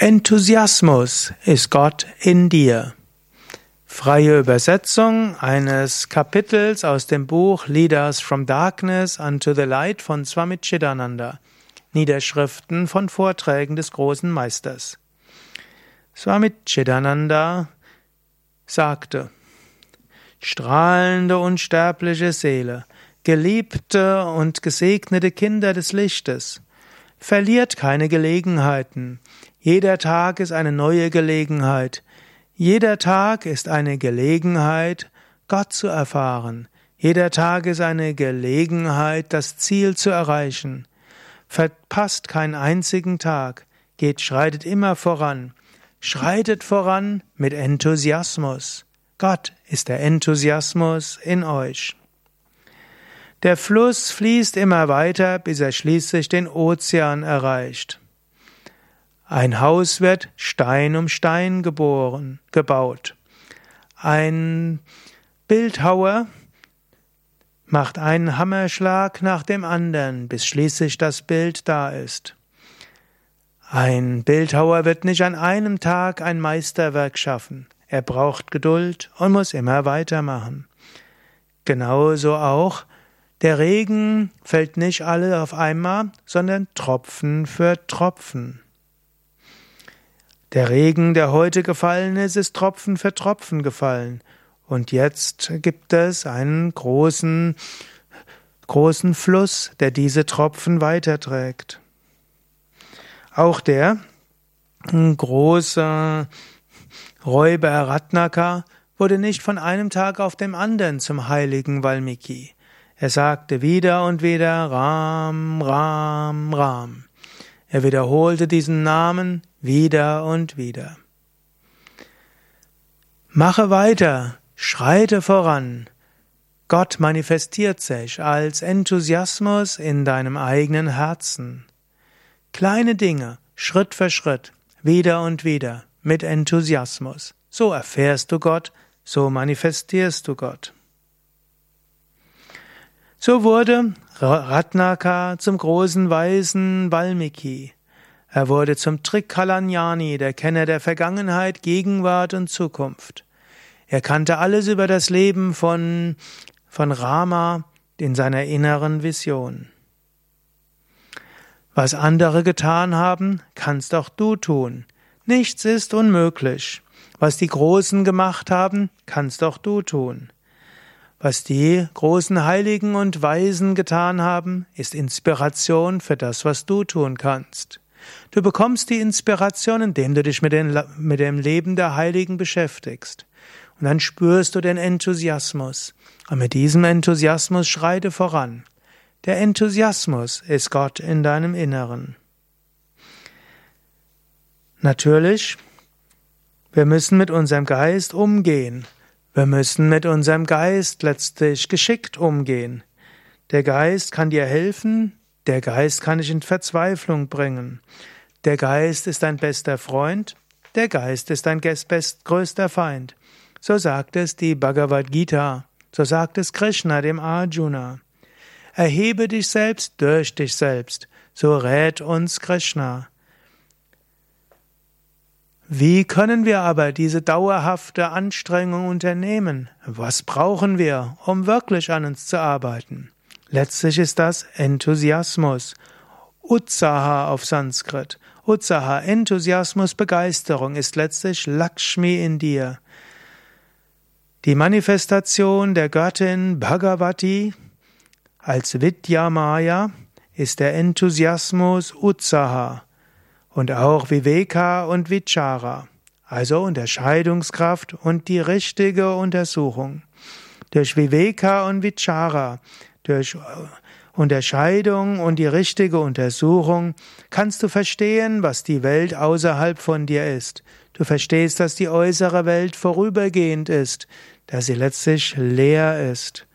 Enthusiasmus ist Gott in dir. Freie Übersetzung eines Kapitels aus dem Buch Leaders from Darkness unto the Light von Swami Chidananda. Niederschriften von Vorträgen des großen Meisters. Swami Chidananda sagte, strahlende unsterbliche Seele, geliebte und gesegnete Kinder des Lichtes, verliert keine Gelegenheiten, jeder Tag ist eine neue Gelegenheit. Jeder Tag ist eine Gelegenheit, Gott zu erfahren. Jeder Tag ist eine Gelegenheit, das Ziel zu erreichen. Verpasst keinen einzigen Tag. Geht, schreitet immer voran. Schreitet voran mit Enthusiasmus. Gott ist der Enthusiasmus in euch. Der Fluss fließt immer weiter, bis er schließlich den Ozean erreicht. Ein Haus wird Stein um Stein geboren, gebaut. Ein Bildhauer macht einen Hammerschlag nach dem anderen, bis schließlich das Bild da ist. Ein Bildhauer wird nicht an einem Tag ein Meisterwerk schaffen. Er braucht Geduld und muss immer weitermachen. Genauso auch der Regen fällt nicht alle auf einmal, sondern Tropfen für Tropfen. Der Regen, der heute gefallen ist, ist Tropfen für Tropfen gefallen. Und jetzt gibt es einen großen, großen Fluss, der diese Tropfen weiterträgt. Auch der große Räuber Ratnaka wurde nicht von einem Tag auf dem anderen zum heiligen Valmiki. Er sagte wieder und wieder Ram, Ram, Ram. Er wiederholte diesen Namen wieder und wieder. Mache weiter, schreite voran. Gott manifestiert sich als Enthusiasmus in deinem eigenen Herzen. Kleine Dinge, Schritt für Schritt, wieder und wieder, mit Enthusiasmus. So erfährst du Gott, so manifestierst du Gott. So wurde Ratnaka zum großen Weisen Valmiki. Er wurde zum Trikalanjani, der Kenner der Vergangenheit, Gegenwart und Zukunft. Er kannte alles über das Leben von, von Rama in seiner inneren Vision. Was andere getan haben, kannst auch du tun. Nichts ist unmöglich. Was die Großen gemacht haben, kannst auch du tun. Was die großen Heiligen und Weisen getan haben, ist Inspiration für das, was du tun kannst. Du bekommst die Inspiration, indem du dich mit, den, mit dem Leben der Heiligen beschäftigst. Und dann spürst du den Enthusiasmus. Und mit diesem Enthusiasmus schreite voran. Der Enthusiasmus ist Gott in deinem Inneren. Natürlich, wir müssen mit unserem Geist umgehen. Wir müssen mit unserem Geist letztlich geschickt umgehen. Der Geist kann dir helfen, der Geist kann dich in Verzweiflung bringen. Der Geist ist dein bester Freund, der Geist ist dein größter Feind. So sagt es die Bhagavad Gita, so sagt es Krishna dem Arjuna. Erhebe dich selbst durch dich selbst, so rät uns Krishna. Wie können wir aber diese dauerhafte Anstrengung unternehmen? Was brauchen wir, um wirklich an uns zu arbeiten? Letztlich ist das Enthusiasmus. Utsaha auf Sanskrit. Utsaha, Enthusiasmus, Begeisterung ist letztlich Lakshmi in dir. Die Manifestation der Göttin Bhagavati als Vidya Maya ist der Enthusiasmus Utsaha und auch Viveka und Vichara, also Unterscheidungskraft und die richtige Untersuchung. Durch Viveka und Vichara, durch Unterscheidung und die richtige Untersuchung kannst du verstehen, was die Welt außerhalb von dir ist. Du verstehst, dass die äußere Welt vorübergehend ist, dass sie letztlich leer ist.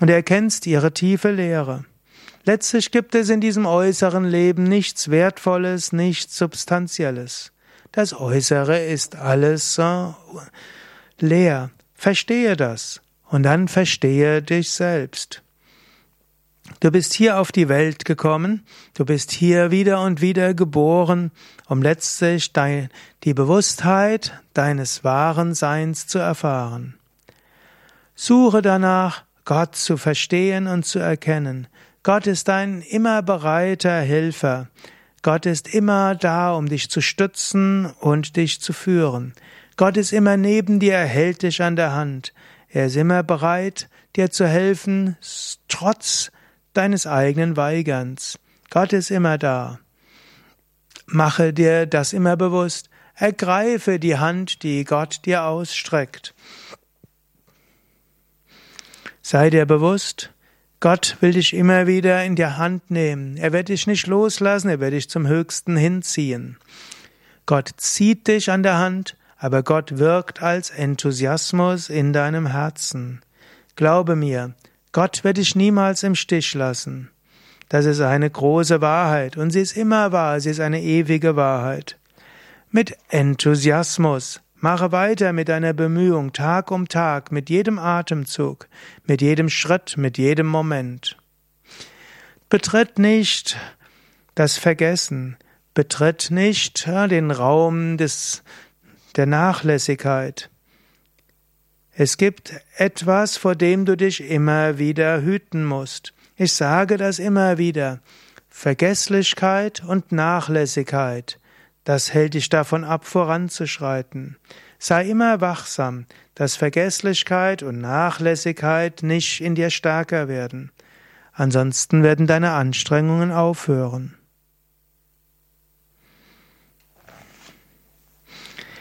Und erkennst ihre tiefe Leere. Letztlich gibt es in diesem äußeren Leben nichts Wertvolles, nichts Substanzielles. Das Äußere ist alles äh, leer. Verstehe das und dann verstehe dich selbst. Du bist hier auf die Welt gekommen, du bist hier wieder und wieder geboren, um letztlich die Bewusstheit deines wahren Seins zu erfahren. Suche danach, Gott zu verstehen und zu erkennen. Gott ist ein immer bereiter Helfer. Gott ist immer da, um dich zu stützen und dich zu führen. Gott ist immer neben dir, er hält dich an der Hand. Er ist immer bereit, dir zu helfen, trotz deines eigenen Weigerns. Gott ist immer da. Mache dir das immer bewusst. Ergreife die Hand, die Gott dir ausstreckt. Sei dir bewusst, Gott will dich immer wieder in die Hand nehmen. Er wird dich nicht loslassen, er wird dich zum Höchsten hinziehen. Gott zieht dich an der Hand, aber Gott wirkt als Enthusiasmus in deinem Herzen. Glaube mir, Gott wird dich niemals im Stich lassen. Das ist eine große Wahrheit und sie ist immer wahr, sie ist eine ewige Wahrheit. Mit Enthusiasmus mache weiter mit deiner Bemühung Tag um Tag, mit jedem Atemzug, mit jedem Schritt, mit jedem Moment. Betritt nicht das Vergessen, betritt nicht den Raum des, der Nachlässigkeit. Es gibt etwas, vor dem du dich immer wieder hüten musst. Ich sage das immer wieder. Vergesslichkeit und Nachlässigkeit, das hält dich davon ab, voranzuschreiten. Sei immer wachsam, dass Vergesslichkeit und Nachlässigkeit nicht in dir stärker werden. Ansonsten werden deine Anstrengungen aufhören.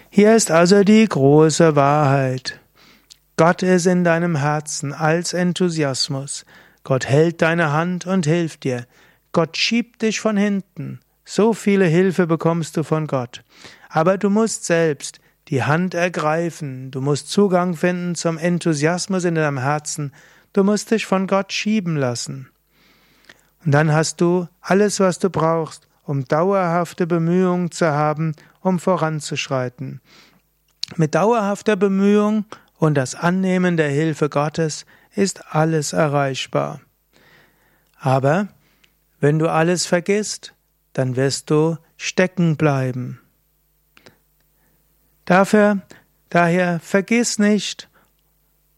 Hier ist also die große Wahrheit. Gott ist in deinem Herzen als Enthusiasmus. Gott hält deine Hand und hilft dir. Gott schiebt dich von hinten. So viele Hilfe bekommst du von Gott. Aber du musst selbst die Hand ergreifen. Du musst Zugang finden zum Enthusiasmus in deinem Herzen. Du musst dich von Gott schieben lassen. Und dann hast du alles, was du brauchst, um dauerhafte Bemühungen zu haben, um voranzuschreiten. Mit dauerhafter Bemühung und das Annehmen der Hilfe Gottes ist alles erreichbar. Aber wenn du alles vergisst, dann wirst du stecken bleiben. Dafür, daher vergiss nicht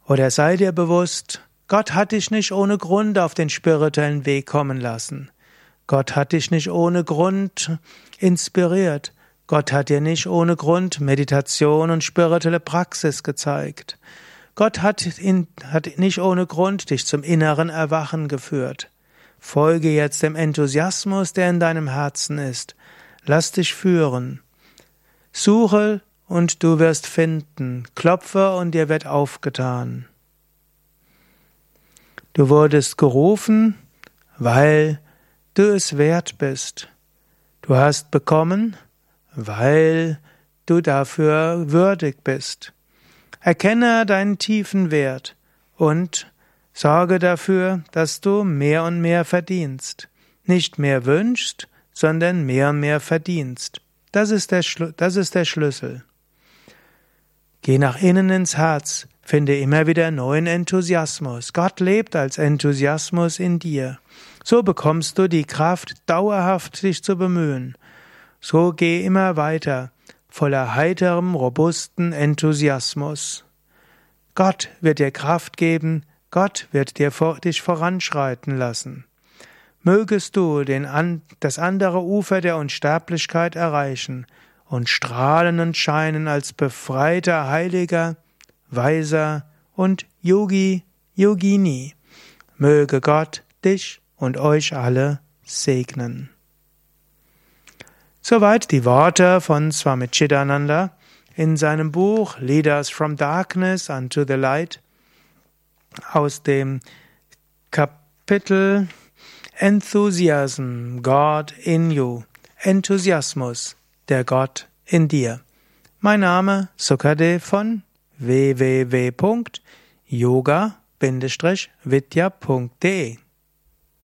oder sei dir bewusst, Gott hat dich nicht ohne Grund auf den spirituellen Weg kommen lassen. Gott hat dich nicht ohne Grund inspiriert. Gott hat dir nicht ohne Grund Meditation und spirituelle Praxis gezeigt. Gott hat, in, hat nicht ohne Grund dich zum inneren Erwachen geführt. Folge jetzt dem Enthusiasmus, der in deinem Herzen ist. Lass dich führen. Suche und du wirst finden. Klopfe und dir wird aufgetan. Du wurdest gerufen, weil du es wert bist. Du hast bekommen, weil du dafür würdig bist. Erkenne deinen tiefen Wert und sorge dafür, dass du mehr und mehr verdienst. Nicht mehr wünschst, sondern mehr und mehr verdienst. Das ist der, Schlu das ist der Schlüssel. Geh nach innen ins Herz, finde immer wieder neuen Enthusiasmus. Gott lebt als Enthusiasmus in dir. So bekommst du die Kraft, dauerhaft dich zu bemühen. So geh immer weiter, voller heiterem, robusten Enthusiasmus. Gott wird dir Kraft geben, Gott wird dir vor, dich voranschreiten lassen. Mögest du den an, das andere Ufer der Unsterblichkeit erreichen und strahlen und scheinen als befreiter Heiliger, Weiser und Yogi, Yogini. Möge Gott dich und euch alle segnen. Soweit die Worte von Swami Chidananda in seinem Buch Leaders from Darkness unto the Light aus dem Kapitel Enthusiasm, God in You, Enthusiasmus, der Gott in dir. Mein Name Sukade von www.yoga-vidya.de